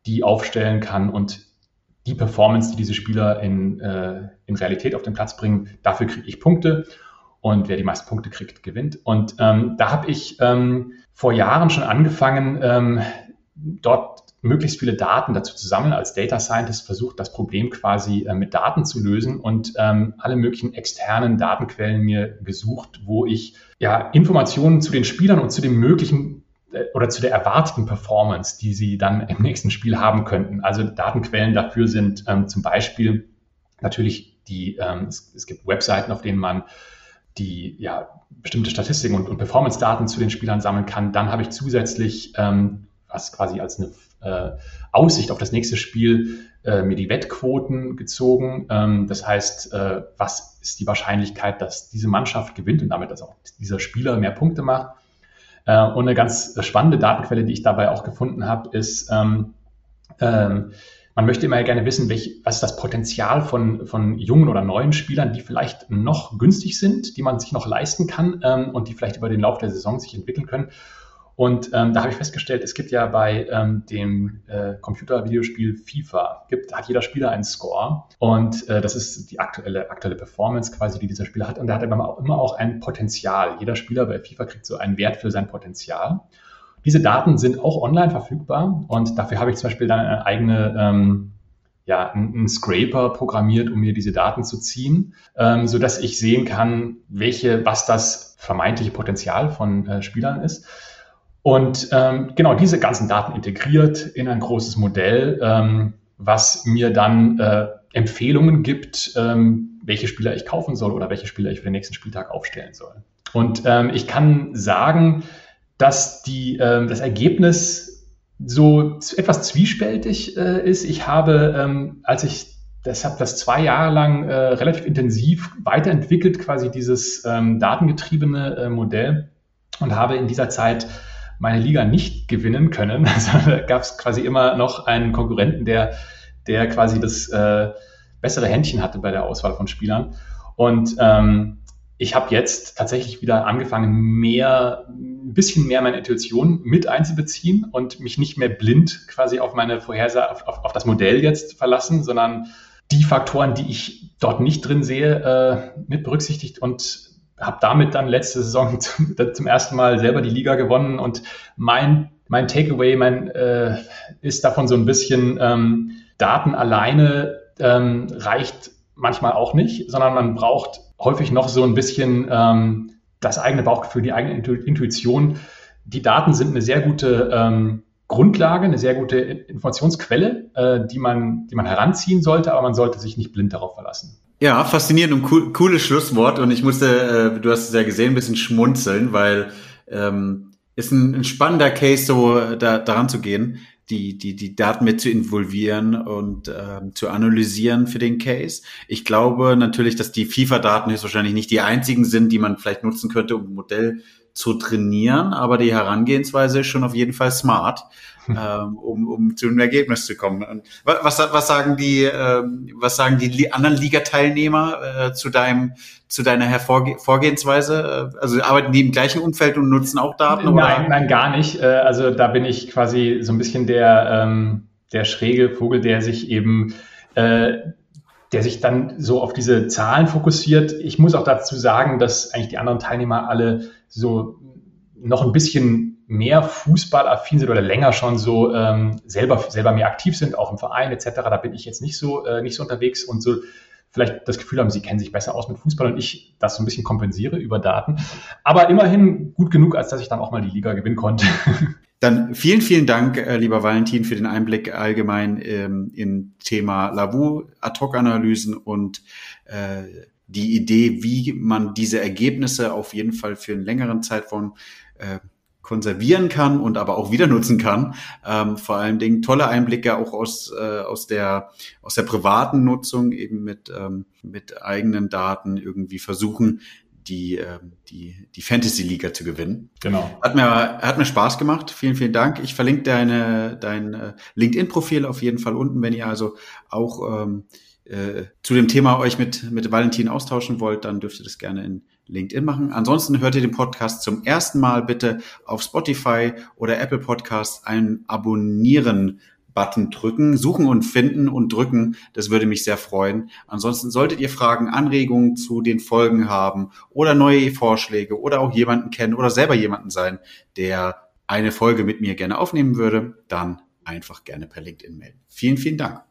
die aufstellen kann und die Performance, die diese Spieler in, äh, in Realität auf den Platz bringen, dafür kriege ich Punkte. Und wer die meisten Punkte kriegt, gewinnt. Und ähm, da habe ich ähm, vor Jahren schon angefangen, ähm, dort möglichst viele Daten dazu zu sammeln. Als Data Scientist versucht, das Problem quasi äh, mit Daten zu lösen und ähm, alle möglichen externen Datenquellen mir gesucht, wo ich ja Informationen zu den Spielern und zu den möglichen oder zu der erwarteten Performance, die sie dann im nächsten Spiel haben könnten. Also Datenquellen dafür sind ähm, zum Beispiel natürlich die, ähm, es, es, gibt Webseiten, auf denen man die ja, bestimmte Statistiken und, und Performance-Daten zu den Spielern sammeln kann. Dann habe ich zusätzlich, ähm, was quasi als eine äh, Aussicht auf das nächste Spiel, äh, mir die Wettquoten gezogen. Ähm, das heißt, äh, was ist die Wahrscheinlichkeit, dass diese Mannschaft gewinnt und damit, dass auch dieser Spieler mehr Punkte macht. Äh, und eine ganz spannende Datenquelle, die ich dabei auch gefunden habe, ist, ähm, ähm, man möchte immer gerne wissen, welch, was ist das Potenzial von, von jungen oder neuen Spielern, die vielleicht noch günstig sind, die man sich noch leisten kann ähm, und die vielleicht über den Lauf der Saison sich entwickeln können. Und ähm, da habe ich festgestellt, es gibt ja bei ähm, dem äh, Computer-Videospiel FIFA, gibt, hat jeder Spieler einen Score und äh, das ist die aktuelle, aktuelle Performance quasi, die dieser Spieler hat. Und der hat auch, immer auch ein Potenzial. Jeder Spieler bei FIFA kriegt so einen Wert für sein Potenzial. Diese Daten sind auch online verfügbar und dafür habe ich zum Beispiel dann eine eigene ähm, ja, einen Scraper programmiert, um mir diese Daten zu ziehen, ähm, so dass ich sehen kann, welche, was das vermeintliche Potenzial von äh, Spielern ist. Und ähm, genau diese ganzen Daten integriert in ein großes Modell, ähm, was mir dann äh, Empfehlungen gibt, ähm, welche Spieler ich kaufen soll oder welche Spieler ich für den nächsten Spieltag aufstellen soll. Und ähm, ich kann sagen, dass die, äh, das Ergebnis so etwas zwiespältig äh, ist. Ich habe, ähm, als ich das habe das zwei Jahre lang äh, relativ intensiv weiterentwickelt, quasi dieses ähm, datengetriebene äh, Modell und habe in dieser Zeit meine Liga nicht gewinnen können. Also gab es quasi immer noch einen Konkurrenten, der, der quasi das äh, bessere Händchen hatte bei der Auswahl von Spielern. Und ähm, ich habe jetzt tatsächlich wieder angefangen, mehr, ein bisschen mehr meine Intuition mit einzubeziehen und mich nicht mehr blind quasi auf meine Vorhersage, auf, auf, auf das Modell jetzt verlassen, sondern die Faktoren, die ich dort nicht drin sehe, äh, mit berücksichtigt und habe damit dann letzte Saison zum, zum, ersten Mal selber die Liga gewonnen und mein, mein Takeaway mein, äh, ist davon so ein bisschen, ähm, Daten alleine ähm, reicht manchmal auch nicht, sondern man braucht häufig noch so ein bisschen ähm, das eigene Bauchgefühl, die eigene Intuition. Die Daten sind eine sehr gute ähm, Grundlage, eine sehr gute Informationsquelle, äh, die, man, die man heranziehen sollte, aber man sollte sich nicht blind darauf verlassen. Ja, faszinierend und cool, cooles Schlusswort. Und ich musste, äh, du hast es ja gesehen, ein bisschen schmunzeln, weil ähm, ist ein, ein spannender Case, so da, daran zu gehen, die, die, die Daten mit zu involvieren und ähm, zu analysieren für den Case. Ich glaube natürlich, dass die FIFA-Daten höchstwahrscheinlich nicht die einzigen sind, die man vielleicht nutzen könnte, um ein Modell zu trainieren, aber die Herangehensweise ist schon auf jeden Fall smart, ähm, um, um zu einem Ergebnis zu kommen. Und was, was sagen die, ähm, was sagen die anderen Liga-Teilnehmer äh, zu deinem, zu deiner Hervorge Vorgehensweise? Also arbeiten die im gleichen Umfeld und nutzen auch Daten? Nein, oder? nein, gar nicht. Äh, also da bin ich quasi so ein bisschen der, ähm, der schräge Vogel, der sich eben äh, der sich dann so auf diese Zahlen fokussiert. Ich muss auch dazu sagen, dass eigentlich die anderen Teilnehmer alle so noch ein bisschen mehr fußballaffin sind oder länger schon so ähm, selber, selber mehr aktiv sind, auch im Verein etc. Da bin ich jetzt nicht so, äh, nicht so unterwegs und so vielleicht das Gefühl haben, sie kennen sich besser aus mit Fußball und ich das so ein bisschen kompensiere über Daten. Aber immerhin gut genug, als dass ich dann auch mal die Liga gewinnen konnte. Dann vielen, vielen Dank, äh, lieber Valentin, für den Einblick allgemein ähm, im Thema Lavu, Ad-Hoc-Analysen und äh, die Idee, wie man diese Ergebnisse auf jeden Fall für einen längeren Zeitraum äh, konservieren kann und aber auch wieder nutzen kann. Ähm, vor allen Dingen tolle Einblicke auch aus, äh, aus, der, aus der privaten Nutzung, eben mit, ähm, mit eigenen Daten irgendwie versuchen, die, äh, die, die Fantasy-Liga zu gewinnen. Genau. Hat mir, hat mir Spaß gemacht. Vielen, vielen Dank. Ich verlinke deine, dein äh, LinkedIn-Profil auf jeden Fall unten, wenn ihr also auch ähm, äh, zu dem Thema euch mit, mit Valentin austauschen wollt, dann dürft ihr das gerne in LinkedIn machen. Ansonsten hört ihr den Podcast zum ersten Mal bitte auf Spotify oder Apple Podcasts einen Abonnieren Button drücken, suchen und finden und drücken. Das würde mich sehr freuen. Ansonsten solltet ihr Fragen, Anregungen zu den Folgen haben oder neue Vorschläge oder auch jemanden kennen oder selber jemanden sein, der eine Folge mit mir gerne aufnehmen würde, dann einfach gerne per LinkedIn melden. Vielen, vielen Dank.